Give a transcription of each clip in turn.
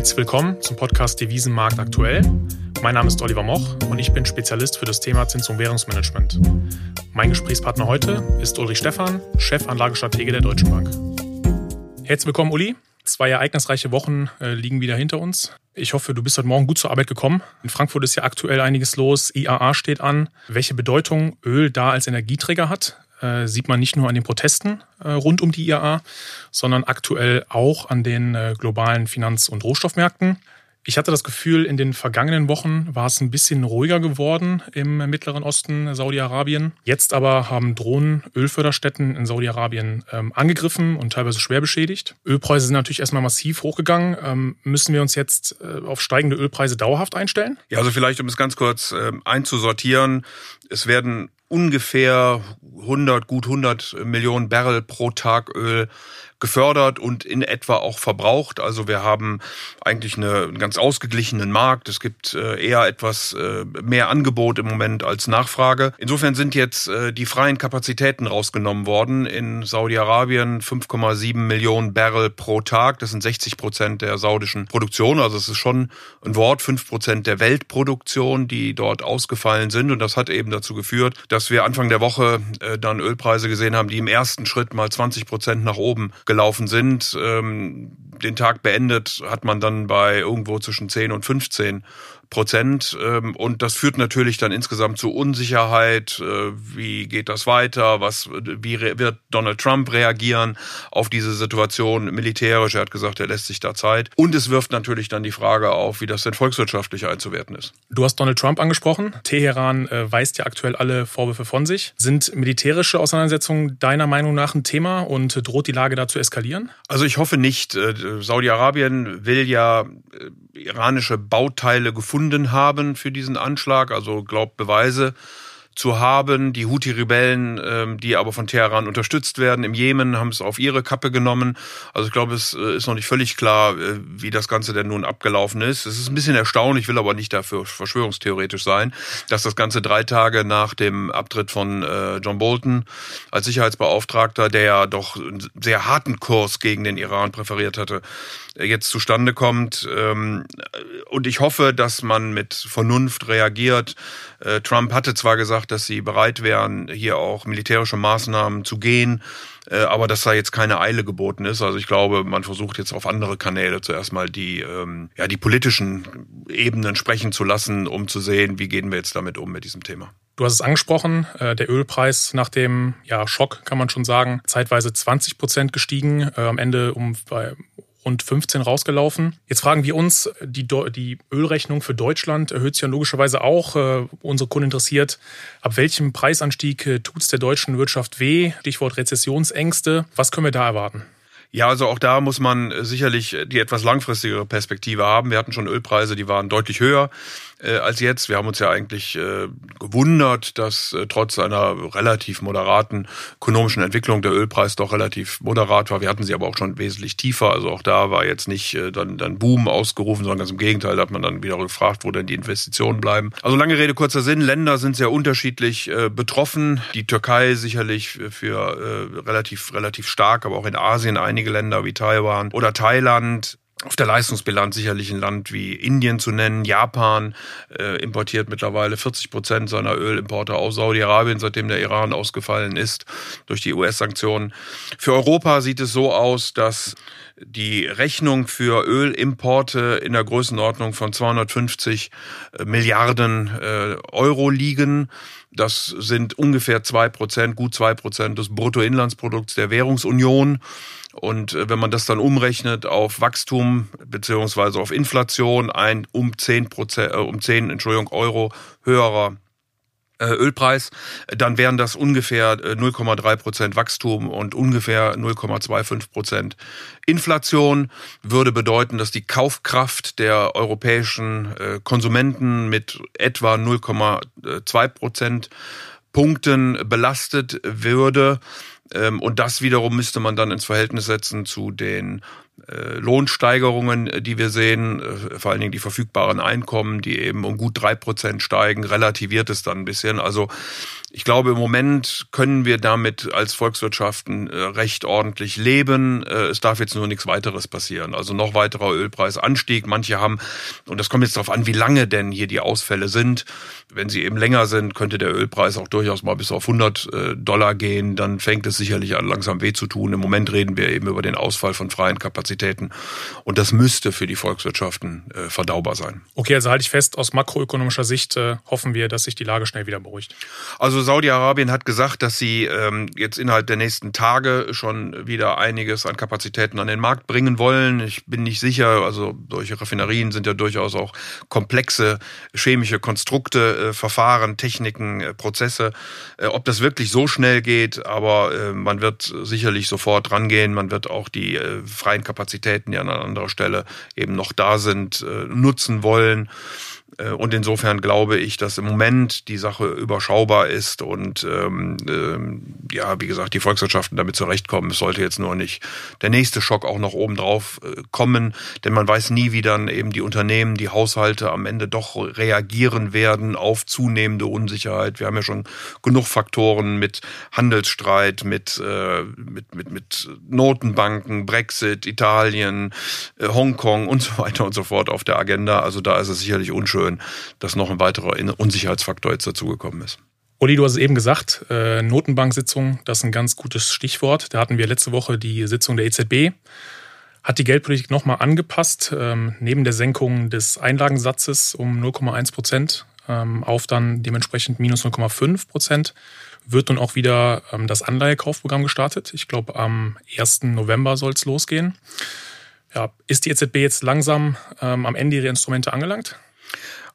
Herzlich willkommen zum Podcast Devisenmarkt aktuell. Mein Name ist Oliver Moch und ich bin Spezialist für das Thema Zins- und Währungsmanagement. Mein Gesprächspartner heute ist Ulrich Stephan, Chefanlagestratege der Deutschen Bank. Herzlich willkommen, Uli. Zwei ereignisreiche Wochen äh, liegen wieder hinter uns. Ich hoffe, du bist heute Morgen gut zur Arbeit gekommen. In Frankfurt ist ja aktuell einiges los. IAA steht an. Welche Bedeutung Öl da als Energieträger hat, äh, sieht man nicht nur an den Protesten äh, rund um die IAA, sondern aktuell auch an den äh, globalen Finanz- und Rohstoffmärkten. Ich hatte das Gefühl, in den vergangenen Wochen war es ein bisschen ruhiger geworden im Mittleren Osten, Saudi-Arabien. Jetzt aber haben Drohnen Ölförderstätten in Saudi-Arabien ähm, angegriffen und teilweise schwer beschädigt. Ölpreise sind natürlich erstmal massiv hochgegangen. Ähm, müssen wir uns jetzt äh, auf steigende Ölpreise dauerhaft einstellen? Ja, also vielleicht, um es ganz kurz äh, einzusortieren. Es werden ungefähr 100, gut 100 Millionen Barrel pro Tag Öl gefördert und in etwa auch verbraucht. Also wir haben eigentlich eine, einen ganz ausgeglichenen Markt. Es gibt äh, eher etwas äh, mehr Angebot im Moment als Nachfrage. Insofern sind jetzt äh, die freien Kapazitäten rausgenommen worden. In Saudi-Arabien 5,7 Millionen Barrel pro Tag. Das sind 60 Prozent der saudischen Produktion. Also es ist schon ein Wort, 5 Prozent der Weltproduktion, die dort ausgefallen sind. Und das hat eben dazu geführt, dass wir Anfang der Woche dann Ölpreise gesehen haben, die im ersten Schritt mal 20 Prozent nach oben gelaufen sind. Ähm, den Tag beendet hat man dann bei irgendwo zwischen 10 und 15 Prozent. Ähm, und das führt natürlich dann insgesamt zu Unsicherheit. Äh, wie geht das weiter? Was, wie wird Donald Trump reagieren auf diese Situation militärisch? Er hat gesagt, er lässt sich da Zeit. Und es wirft natürlich dann die Frage auf, wie das denn volkswirtschaftlich einzuwerten ist. Du hast Donald Trump angesprochen. Teheran äh, weist ja aktuell alle Vorwürfe von sich. Sind militärische Auseinandersetzungen deiner Meinung nach ein Thema und droht die Lage da zu eskalieren? Also ich hoffe nicht. Äh, Saudi-Arabien will ja iranische Bauteile gefunden haben für diesen Anschlag, also glaubt Beweise zu haben. Die Houthi-Rebellen, ähm, die aber von Teheran unterstützt werden, im Jemen haben es auf ihre Kappe genommen. Also ich glaube, es äh, ist noch nicht völlig klar, äh, wie das Ganze denn nun abgelaufen ist. Es ist ein bisschen erstaunlich, will aber nicht dafür verschwörungstheoretisch sein, dass das Ganze drei Tage nach dem Abtritt von äh, John Bolton als Sicherheitsbeauftragter, der ja doch einen sehr harten Kurs gegen den Iran präferiert hatte, jetzt zustande kommt. Ähm, und ich hoffe, dass man mit Vernunft reagiert. Trump hatte zwar gesagt, dass sie bereit wären, hier auch militärische Maßnahmen zu gehen, äh, aber dass da jetzt keine Eile geboten ist. Also ich glaube, man versucht jetzt auf andere Kanäle zuerst mal die, ähm, ja, die politischen Ebenen sprechen zu lassen, um zu sehen, wie gehen wir jetzt damit um mit diesem Thema. Du hast es angesprochen, äh, der Ölpreis nach dem ja, Schock, kann man schon sagen, zeitweise 20 Prozent gestiegen, äh, am Ende um bei rund 15 rausgelaufen. Jetzt fragen wir uns, die, die Ölrechnung für Deutschland erhöht sich ja logischerweise auch. Äh, unsere Kunden interessiert, ab welchem Preisanstieg äh, tut es der deutschen Wirtschaft weh? Stichwort Rezessionsängste. Was können wir da erwarten? Ja, also auch da muss man sicherlich die etwas langfristigere Perspektive haben. Wir hatten schon Ölpreise, die waren deutlich höher äh, als jetzt. Wir haben uns ja eigentlich äh, gewundert, dass äh, trotz einer relativ moderaten ökonomischen Entwicklung der Ölpreis doch relativ moderat war. Wir hatten sie aber auch schon wesentlich tiefer. Also auch da war jetzt nicht äh, dann, dann Boom ausgerufen, sondern ganz im Gegenteil, da hat man dann wieder gefragt, wo denn die Investitionen bleiben. Also lange Rede, kurzer Sinn. Länder sind sehr unterschiedlich äh, betroffen. Die Türkei sicherlich für äh, relativ, relativ stark, aber auch in Asien einige Länder wie Taiwan oder Thailand auf der Leistungsbilanz sicherlich ein Land wie Indien zu nennen. Japan äh, importiert mittlerweile 40 Prozent seiner Ölimporte aus Saudi-Arabien, seitdem der Iran ausgefallen ist durch die US-Sanktionen. Für Europa sieht es so aus, dass die Rechnung für Ölimporte in der Größenordnung von 250 äh, Milliarden äh, Euro liegen. Das sind ungefähr zwei Prozent, gut zwei Prozent des Bruttoinlandsprodukts der Währungsunion. Und äh, wenn man das dann umrechnet auf Wachstum beziehungsweise auf Inflation, ein um 10 Prozent, äh, um 10, Entschuldigung, Euro höherer äh, Ölpreis, dann wären das ungefähr 0,3 Prozent Wachstum und ungefähr 0,25 Prozent Inflation. Würde bedeuten, dass die Kaufkraft der europäischen Konsumenten mit etwa 0,2 Prozent Punkten belastet würde. Ähm, und das wiederum müsste man dann ins Verhältnis setzen zu den äh, Lohnsteigerungen, äh, die wir sehen, äh, vor allen Dingen die verfügbaren Einkommen, die eben um gut drei Prozent steigen, relativiert es dann ein bisschen. Also ich glaube, im Moment können wir damit als Volkswirtschaften recht ordentlich leben. Es darf jetzt nur nichts weiteres passieren. Also noch weiterer Ölpreisanstieg. Manche haben, und das kommt jetzt darauf an, wie lange denn hier die Ausfälle sind. Wenn sie eben länger sind, könnte der Ölpreis auch durchaus mal bis auf 100 Dollar gehen. Dann fängt es sicherlich an, langsam weh zu tun. Im Moment reden wir eben über den Ausfall von freien Kapazitäten. Kapazitäten. Und das müsste für die Volkswirtschaften äh, verdaubar sein. Okay, also halte ich fest, aus makroökonomischer Sicht äh, hoffen wir, dass sich die Lage schnell wieder beruhigt. Also Saudi-Arabien hat gesagt, dass sie ähm, jetzt innerhalb der nächsten Tage schon wieder einiges an Kapazitäten an den Markt bringen wollen. Ich bin nicht sicher, also solche Raffinerien sind ja durchaus auch komplexe chemische Konstrukte, äh, Verfahren, Techniken, äh, Prozesse. Äh, ob das wirklich so schnell geht, aber äh, man wird sicherlich sofort rangehen. Man wird auch die äh, freien Kapazitäten die an anderer Stelle eben noch da sind, äh, nutzen wollen. Äh, und insofern glaube ich, dass im Moment die Sache überschaubar ist und ähm, ähm, ja, wie gesagt, die Volkswirtschaften damit zurechtkommen. Es sollte jetzt nur nicht der nächste Schock auch noch oben drauf äh, kommen, denn man weiß nie, wie dann eben die Unternehmen, die Haushalte am Ende doch reagieren werden auf zunehmende Unsicherheit. Wir haben ja schon genug Faktoren mit Handelsstreit, mit, äh, mit, mit, mit Notenbanken, Brexit, Italien, äh, Hongkong und so weiter und so fort auf der Agenda. Also da ist es sicherlich unschön schön, dass noch ein weiterer Unsicherheitsfaktor jetzt dazugekommen ist. Uli, du hast es eben gesagt, äh, Notenbank-Sitzung, das ist ein ganz gutes Stichwort. Da hatten wir letzte Woche die Sitzung der EZB. Hat die Geldpolitik nochmal angepasst, ähm, neben der Senkung des Einlagensatzes um 0,1 Prozent ähm, auf dann dementsprechend minus 0,5 Prozent, wird nun auch wieder ähm, das Anleihekaufprogramm gestartet. Ich glaube, am 1. November soll es losgehen. Ja, ist die EZB jetzt langsam ähm, am Ende ihrer Instrumente angelangt?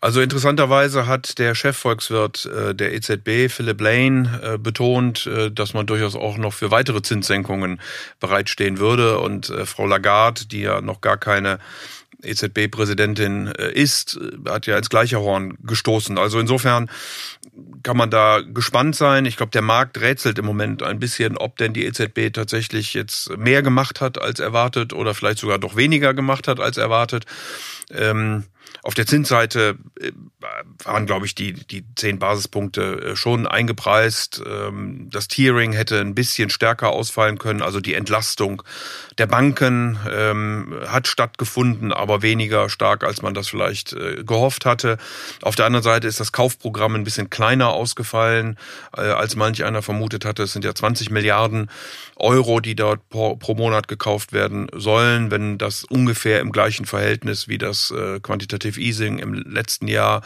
Also interessanterweise hat der Chefvolkswirt äh, der EZB, Philip Lane, äh, betont, äh, dass man durchaus auch noch für weitere Zinssenkungen bereitstehen würde. Und Frau Lagarde, die ja noch gar keine EZB-Präsidentin ist, hat ja ins gleiche Horn gestoßen. Also insofern kann man da gespannt sein. Ich glaube, der Markt rätselt im Moment ein bisschen, ob denn die EZB tatsächlich jetzt mehr gemacht hat als erwartet oder vielleicht sogar doch weniger gemacht hat als erwartet. Ähm, auf der Zinsseite äh, waren, glaube ich, die, die zehn Basispunkte äh, schon eingepreist. Ähm, das Tiering hätte ein bisschen stärker ausfallen können. Also die Entlastung der Banken ähm, hat stattgefunden, aber weniger stark, als man das vielleicht äh, gehofft hatte. Auf der anderen Seite ist das Kaufprogramm ein bisschen kleiner ausgefallen, als manch einer vermutet hatte. Es sind ja 20 Milliarden Euro, die dort pro, Monat gekauft werden sollen. Wenn das ungefähr im gleichen Verhältnis wie das quantitativ Quantitative Easing im letzten Jahr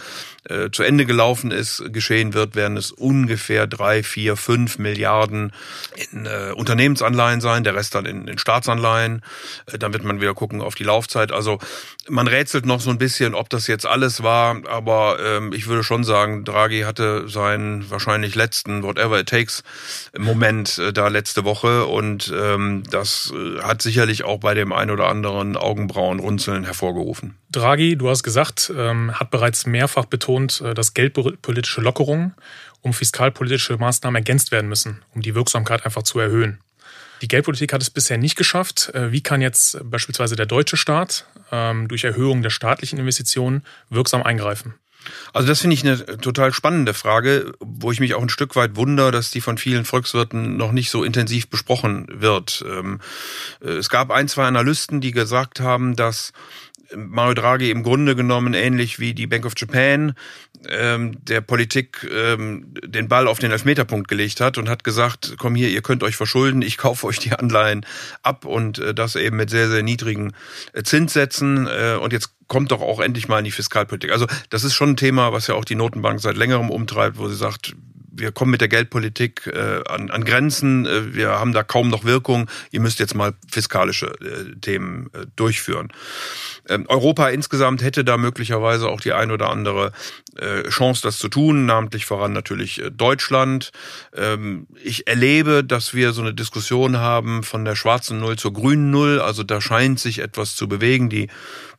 äh, zu Ende gelaufen ist, geschehen wird, werden es ungefähr drei, vier, fünf Milliarden in äh, Unternehmensanleihen sein, der Rest dann in, in Staatsanleihen. Äh, dann wird man wieder gucken auf die Laufzeit. Also man rätselt noch so ein bisschen, ob das jetzt alles war, aber ähm, ich würde schon sagen, Draghi hatte seinen wahrscheinlich letzten Whatever it takes Moment äh, da letzte Woche und ähm, das äh, hat sicherlich auch bei dem ein oder anderen Augenbrauenrunzeln hervorgerufen. Draghi, du hast gesagt, ähm, hat bereits mehrfach betont, äh, dass geldpolitische Lockerungen um fiskalpolitische Maßnahmen ergänzt werden müssen, um die Wirksamkeit einfach zu erhöhen. Die Geldpolitik hat es bisher nicht geschafft. Äh, wie kann jetzt beispielsweise der deutsche Staat ähm, durch Erhöhung der staatlichen Investitionen wirksam eingreifen? Also das finde ich eine total spannende Frage, wo ich mich auch ein Stück weit wundere, dass die von vielen Volkswirten noch nicht so intensiv besprochen wird. Ähm, äh, es gab ein, zwei Analysten, die gesagt haben, dass Mario Draghi im Grunde genommen ähnlich wie die Bank of Japan ähm, der Politik ähm, den Ball auf den Elfmeterpunkt gelegt hat und hat gesagt, komm hier, ihr könnt euch verschulden, ich kaufe euch die Anleihen ab und äh, das eben mit sehr, sehr niedrigen äh, Zinssätzen äh, und jetzt kommt doch auch endlich mal in die Fiskalpolitik. Also das ist schon ein Thema, was ja auch die Notenbank seit längerem umtreibt, wo sie sagt, wir kommen mit der Geldpolitik äh, an, an Grenzen, äh, wir haben da kaum noch Wirkung, ihr müsst jetzt mal fiskalische äh, Themen äh, durchführen. Ähm, Europa insgesamt hätte da möglicherweise auch die ein oder andere Chance, das zu tun, namentlich voran natürlich äh, Deutschland. Ähm, ich erlebe, dass wir so eine Diskussion haben von der schwarzen Null zur grünen Null, also da scheint sich etwas zu bewegen. Die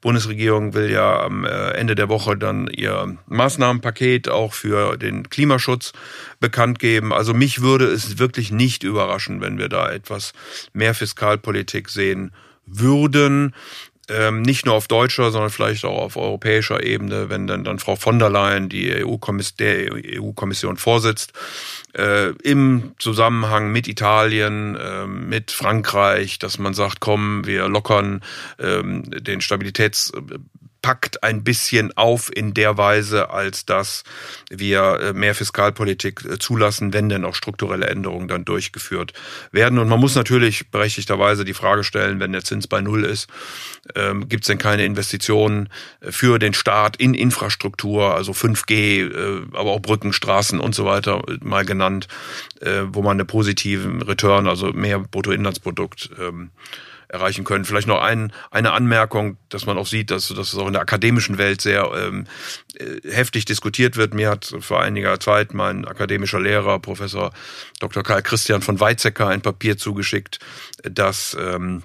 Bundesregierung will ja am äh, Ende der Woche dann ihr Maßnahmenpaket auch für den Klimaschutz bekannt geben. Also mich würde es wirklich nicht überraschen, wenn wir da etwas mehr Fiskalpolitik sehen würden ähm, nicht nur auf deutscher, sondern vielleicht auch auf europäischer Ebene, wenn dann, dann Frau von der Leyen die EU-Kommission, der EU-Kommission vorsitzt, äh, im Zusammenhang mit Italien, äh, mit Frankreich, dass man sagt, komm, wir lockern äh, den Stabilitäts packt ein bisschen auf in der Weise, als dass wir äh, mehr Fiskalpolitik äh, zulassen, wenn denn auch strukturelle Änderungen dann durchgeführt werden. Und man muss natürlich berechtigterweise die Frage stellen, wenn der Zins bei Null ist, ähm, gibt es denn keine Investitionen äh, für den Staat in Infrastruktur, also 5G, äh, aber auch Brücken, Straßen und so weiter mal genannt, wo man eine positive Return, also mehr Bruttoinlandsprodukt ähm, erreichen können. Vielleicht noch ein, eine Anmerkung, dass man auch sieht, dass, dass es auch in der akademischen Welt sehr ähm, äh, heftig diskutiert wird. Mir hat vor einiger Zeit mein akademischer Lehrer, Professor Dr. Karl Christian von Weizsäcker, ein Papier zugeschickt, dass ähm,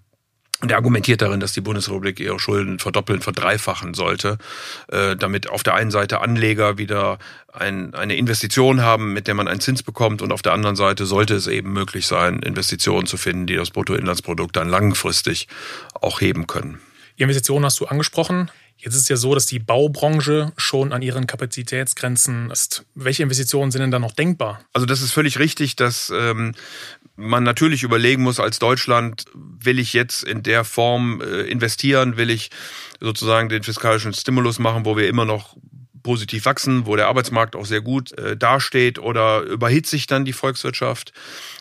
und er argumentiert darin, dass die Bundesrepublik ihre Schulden verdoppeln, verdreifachen sollte, äh, damit auf der einen Seite Anleger wieder ein, eine Investition haben, mit der man einen Zins bekommt, und auf der anderen Seite sollte es eben möglich sein, Investitionen zu finden, die das Bruttoinlandsprodukt dann langfristig auch heben können. Investitionen hast du angesprochen. Jetzt ist es ja so, dass die Baubranche schon an ihren Kapazitätsgrenzen ist. Welche Investitionen sind denn da noch denkbar? Also das ist völlig richtig, dass ähm, man natürlich überlegen muss als Deutschland, will ich jetzt in der Form äh, investieren, will ich sozusagen den fiskalischen Stimulus machen, wo wir immer noch positiv wachsen, wo der Arbeitsmarkt auch sehr gut äh, dasteht oder überhitzt sich dann die Volkswirtschaft?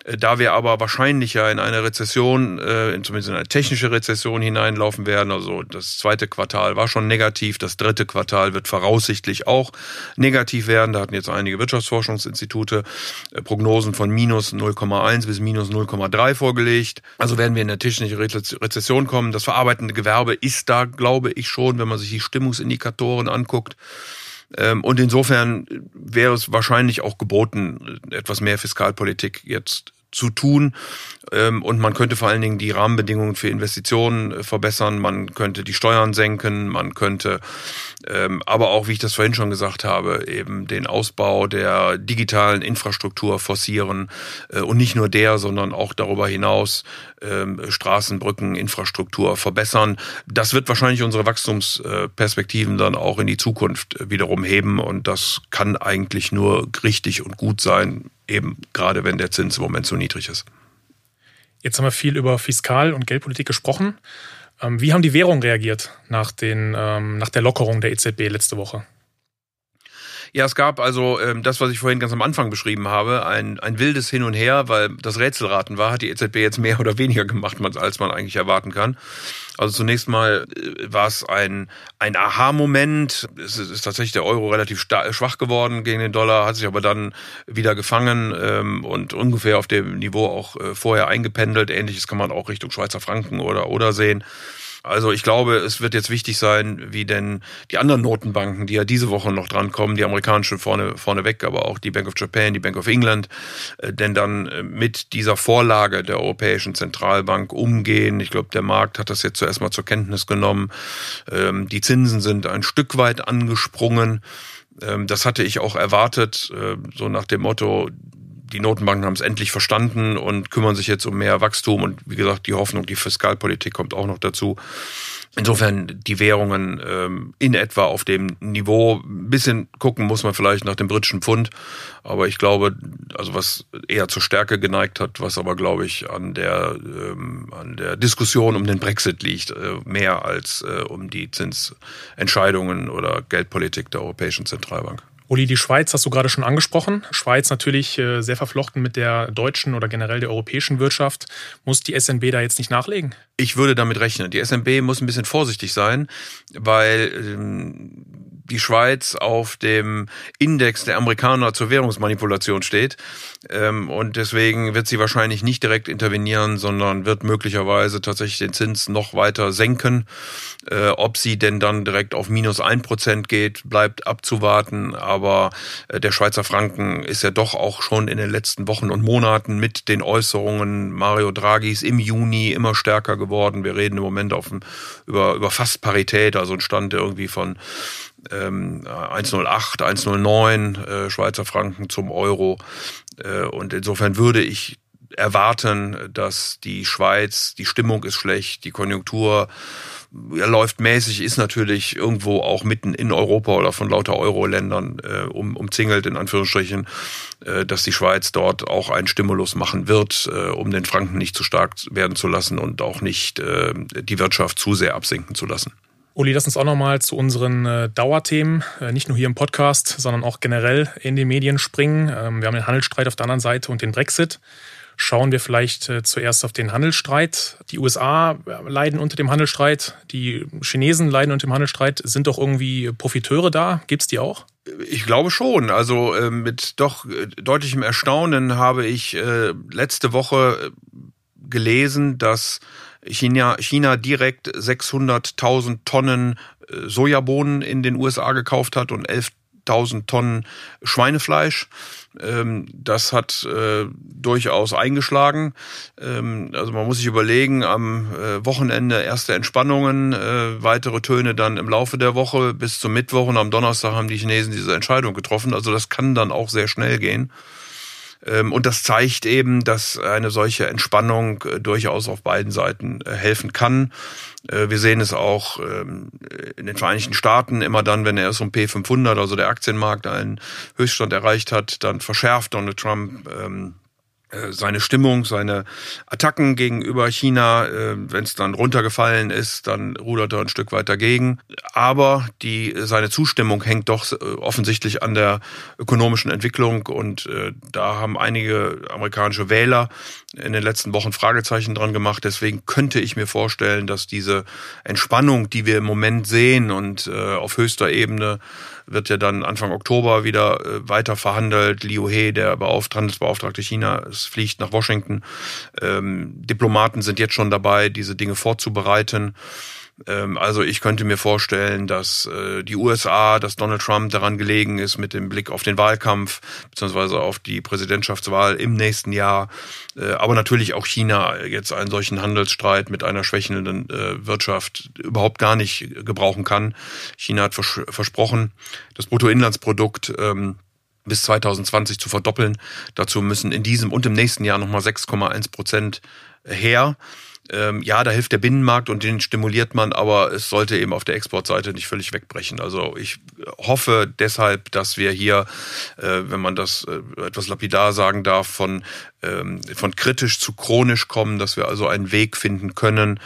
Äh, da wir aber wahrscheinlich ja in eine Rezession, äh, zumindest in eine technische Rezession hineinlaufen werden, also das zweite Quartal war schon negativ, das dritte Quartal wird voraussichtlich auch negativ werden. Da hatten jetzt einige Wirtschaftsforschungsinstitute äh, Prognosen von minus 0,1 bis minus 0,3 vorgelegt. Also werden wir in eine technische Rezession kommen. Das verarbeitende Gewerbe ist da, glaube ich, schon, wenn man sich die Stimmungsindikatoren anguckt. Ähm, und insofern wäre es wahrscheinlich auch geboten, etwas mehr Fiskalpolitik jetzt zu tun. Ähm, und man könnte vor allen Dingen die Rahmenbedingungen für Investitionen äh, verbessern. Man könnte die Steuern senken. Man könnte ähm, aber auch, wie ich das vorhin schon gesagt habe, eben den Ausbau der digitalen Infrastruktur forcieren. Äh, und nicht nur der, sondern auch darüber hinaus ähm, Straßen, Brücken, Infrastruktur verbessern. Das wird wahrscheinlich unsere Wachstumsperspektiven dann auch in die Zukunft wiederum heben. Und das kann eigentlich nur richtig und gut sein, eben gerade wenn der Zins im Moment so niedrig ist. Jetzt haben wir viel über Fiskal- und Geldpolitik gesprochen. Ähm, wie haben die Währungen reagiert nach, den, ähm, nach der Lockerung der EZB letzte Woche? Ja, es gab also ähm, das, was ich vorhin ganz am Anfang beschrieben habe, ein, ein wildes Hin und Her, weil das Rätselraten war, hat die EZB jetzt mehr oder weniger gemacht, als man eigentlich erwarten kann. Also zunächst mal äh, war es ein, ein Aha-Moment. Es ist tatsächlich der Euro relativ schwach geworden gegen den Dollar, hat sich aber dann wieder gefangen ähm, und ungefähr auf dem Niveau auch äh, vorher eingependelt. Ähnliches kann man auch Richtung Schweizer Franken oder oder sehen. Also ich glaube, es wird jetzt wichtig sein, wie denn die anderen Notenbanken, die ja diese Woche noch drankommen, die amerikanischen vorne, vorne weg, aber auch die Bank of Japan, die Bank of England, äh, denn dann äh, mit dieser Vorlage der Europäischen Zentralbank umgehen. Ich glaube, der Markt hat das jetzt zuerst mal zur Kenntnis genommen. Ähm, die Zinsen sind ein Stück weit angesprungen. Ähm, das hatte ich auch erwartet, äh, so nach dem Motto, die Notenbanken haben es endlich verstanden und kümmern sich jetzt um mehr Wachstum und wie gesagt, die Hoffnung, die Fiskalpolitik kommt auch noch dazu. Insofern die Währungen ähm, in etwa auf dem Niveau. Ein bisschen gucken muss man vielleicht nach dem britischen Pfund. Aber ich glaube, also was eher zur Stärke geneigt hat, was aber, glaube ich, an der, ähm, an der Diskussion um den Brexit liegt, äh, mehr als äh, um die Zinsentscheidungen oder Geldpolitik der Europäischen Zentralbank. Uli, die Schweiz hast du gerade schon angesprochen. Schweiz natürlich äh, sehr verflochten mit der deutschen oder generell der europäischen Wirtschaft. Muss die SNB da jetzt nicht nachlegen? Ich würde damit rechnen. Die SNB muss ein bisschen vorsichtig sein, weil ähm, die Schweiz auf dem Index der Amerikaner zur Währungsmanipulation steht. Ähm, und deswegen wird sie wahrscheinlich nicht direkt intervenieren, sondern wird möglicherweise tatsächlich den Zins noch weiter senken. Äh, ob sie denn dann direkt auf minus ein Prozent geht, bleibt abzuwarten. Aber äh, der Schweizer Franken ist ja doch auch schon in den letzten Wochen und Monaten mit den Äußerungen Mario Draghis im Juni immer stärker geworden. Wir reden im Moment auf, über, über fast Parität, also ein Stand irgendwie von ähm, 1,08, 1,09 äh, Schweizer Franken zum Euro. Äh, und insofern würde ich erwarten, dass die Schweiz, die Stimmung ist schlecht, die Konjunktur ja, läuft mäßig, ist natürlich irgendwo auch mitten in Europa oder von lauter Euro-Ländern äh, um, umzingelt, in Anführungsstrichen, äh, dass die Schweiz dort auch einen Stimulus machen wird, äh, um den Franken nicht zu stark werden zu lassen und auch nicht äh, die Wirtschaft zu sehr absinken zu lassen. Uli, lass uns auch nochmal zu unseren äh, Dauerthemen, äh, nicht nur hier im Podcast, sondern auch generell in den Medien springen. Ähm, wir haben den Handelsstreit auf der anderen Seite und den Brexit. Schauen wir vielleicht äh, zuerst auf den Handelsstreit. Die USA leiden unter dem Handelsstreit, die Chinesen leiden unter dem Handelsstreit. Sind doch irgendwie Profiteure da? Gibt's die auch? Ich glaube schon. Also mit doch deutlichem Erstaunen habe ich letzte Woche gelesen, dass China, China direkt 600.000 Tonnen äh, Sojabohnen in den USA gekauft hat und 11.000 Tonnen Schweinefleisch. Ähm, das hat äh, durchaus eingeschlagen. Ähm, also man muss sich überlegen, am äh, Wochenende erste Entspannungen, weitere Töne dann im Laufe der Woche bis zum Mittwoch und am Donnerstag haben die Chinesen diese Entscheidung getroffen. Also das kann dann auch sehr schnell gehen. Ähm, und das zeigt eben, dass eine solche Entspannung äh, durchaus auf beiden Seiten äh, helfen kann. Äh, wir sehen es auch ähm, in den Vereinigten Staaten immer dann, wenn der S&P 500, also der Aktienmarkt, einen Höchststand erreicht hat, dann verschärft Donald Trump ähm, äh, seine Stimmung, seine Attacken gegenüber China, äh, wenn es dann runtergefallen ist, dann rudert er ein Stück weit dagegen. Aber die, seine Zustimmung hängt doch äh, offensichtlich an der ökonomischen Entwicklung und da haben einige amerikanische Wähler in den letzten Wochen Fragezeichen dran gemacht. Deswegen könnte ich mir vorstellen, dass diese Entspannung, die wir im Moment sehen und auf höchster Ebene wird ja dann Anfang Oktober wieder äh, weiter verhandelt. Liu He, der Beauft Handelsbeauftragte China, es fliegt nach Washington. Ähm, Diplomaten sind jetzt schon dabei, diese Dinge vorzubereiten. Ähm, also ich könnte mir vorstellen, dass äh, die USA, dass Donald Trump daran gelegen ist mit dem Blick auf den Wahlkampf beziehungsweise auf die Präsidentschaftswahl im nächsten Jahr, äh, aber natürlich auch China jetzt einen solchen Handelsstreit mit einer schwächelnden äh, Wirtschaft überhaupt gar nicht gebrauchen kann. China hat versprochen, das Bruttoinlandsprodukt ähm, bis 2020 zu verdoppeln. Dazu müssen in diesem und im nächsten Jahr nochmal 6,1 Prozent her ähm, ja, da hilft der Binnenmarkt und den stimuliert man, aber es sollte eben auf der Exportseite nicht völlig wegbrechen. Also ich hoffe deshalb, dass wir hier, äh, wenn man das äh, etwas lapidar sagen darf, von, ähm, von kritisch zu chronisch kommen, dass wir also einen Weg finden können,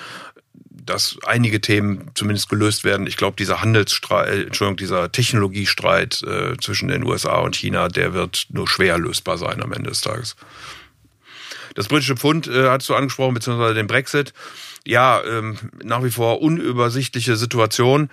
dass einige Themen zumindest gelöst werden. Ich glaube, dieser Handelsstreit, äh, Entschuldigung, dieser Technologiestreit äh, zwischen den USA und China, der wird nur schwer lösbar sein am Ende des Tages. Das britische Pfund äh, hast du angesprochen, beziehungsweise den Brexit. Ja, ähm, nach wie vor unübersichtliche Situation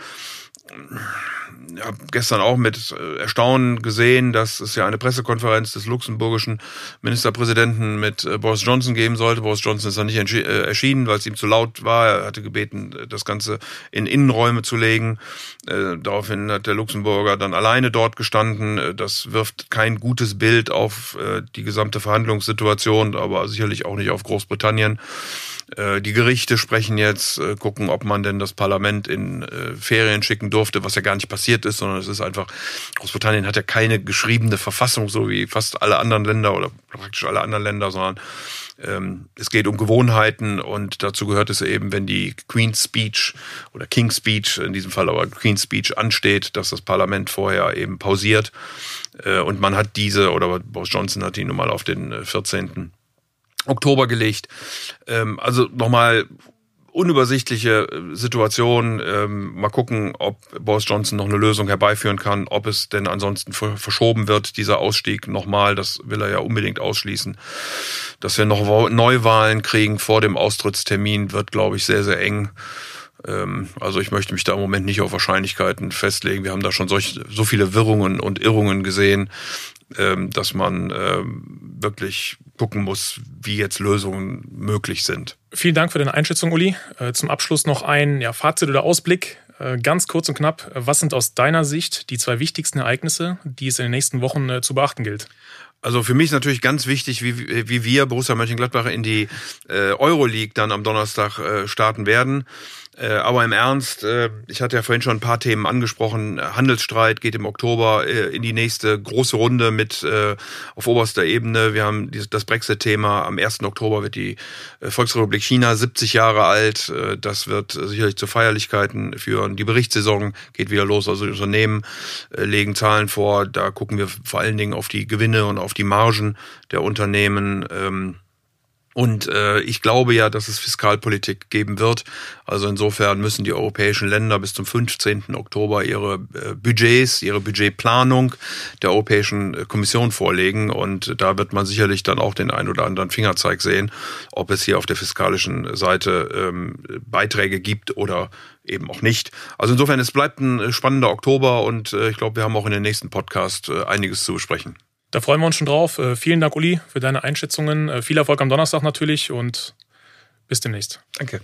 habe gestern auch mit äh, Erstaunen gesehen, dass es ja eine Pressekonferenz des luxemburgischen Ministerpräsidenten mit äh, Boris Johnson geben sollte. Boris Johnson ist dann nicht äh, erschienen, weil es ihm zu laut war. Er hatte gebeten, das Ganze in Innenräume zu legen. Daraufhin hat der Luxemburger dann alleine dort gestanden. Das wirft kein gutes Bild auf die gesamte Verhandlungssituation, aber sicherlich auch nicht auf Großbritannien. Äh, die Gerichte sprechen jetzt, äh, gucken, ob man denn das Parlament in äh, Ferien schicken durfte, was ja gar nicht passiert ist, sondern es ist einfach, Großbritannien hat ja keine geschriebene Verfassung, so wie fast alle anderen Länder oder praktisch alle anderen Länder, sondern ähm, es geht um Gewohnheiten und dazu gehört es eben, wenn die Queen's Speech oder King's Speech, in diesem Fall aber Queen's Speech ansteht, dass das Parlament vorher eben pausiert und man hat diese, oder Boris Johnson hat die nun mal auf den 14. Oktober gelegt. Ähm, also nochmal unübersichtliche äh, Situation. Ähm, mal gucken, ob Boris Johnson noch eine Lösung herbeiführen kann, ob es denn ansonsten verschoben wird, dieser Ausstieg nochmal. Das will er ja unbedingt ausschließen. Dass wir noch Neuwahlen kriegen vor dem Austrittstermin, wird, glaube ich, sehr, sehr eng. Ähm, also ich möchte mich da im Moment nicht auf Wahrscheinlichkeiten festlegen. Wir haben da schon solch, so viele Wirrungen und Irrungen gesehen, dass man ähm, wirklich gucken muss, wie jetzt Lösungen möglich sind. Vielen Dank für deine Einschätzung, Uli. Äh, zum Abschluss noch ein ja, Fazit oder Ausblick. Äh, ganz kurz und knapp, was sind aus deiner Sicht die zwei wichtigsten Ereignisse, die es in den nächsten Wochen äh, zu beachten gilt? Also für mich ist natürlich ganz wichtig, wie, wie wir Borussia Mönchengladbach in die Euroleague dann am Donnerstag starten werden. Äh, aber im Ernst, äh, ich hatte ja vorhin schon ein paar Themen angesprochen. Handelsstreit geht im Oktober äh, in die nächste große Runde mit äh, auf oberster Ebene. Wir haben dieses, das Brexit-Thema. Am 1. Oktober wird die äh, Volksrepublik China 70 Jahre alt. Äh, das wird sicherlich zu Feierlichkeiten führen. Die Berichtssaison geht wieder los. Also die Unternehmen legen Zahlen vor. Da gucken wir vor allen Dingen auf die Gewinne und auf die Margen der Unternehmen. Ähm, und äh, ich glaube ja, dass es Fiskalpolitik geben wird. Also insofern müssen die europäischen Länder bis zum 15. Oktober ihre äh, Budgets, ihre Budgetplanung der Europäischen äh, Kommission vorlegen. Und da wird man sicherlich dann auch den ein oder anderen Fingerzeig sehen, ob es hier auf der fiskalischen Seite ähm, Beiträge gibt oder eben auch nicht. Also insofern, es bleibt ein spannender Oktober und äh, ich glaube, wir haben auch in den nächsten Podcast äh, einiges zu besprechen. Da freuen wir uns schon drauf. Äh, vielen Dank, Uli, für deine Einschätzungen. Äh, viel Erfolg am Donnerstag natürlich und bis demnächst. Danke.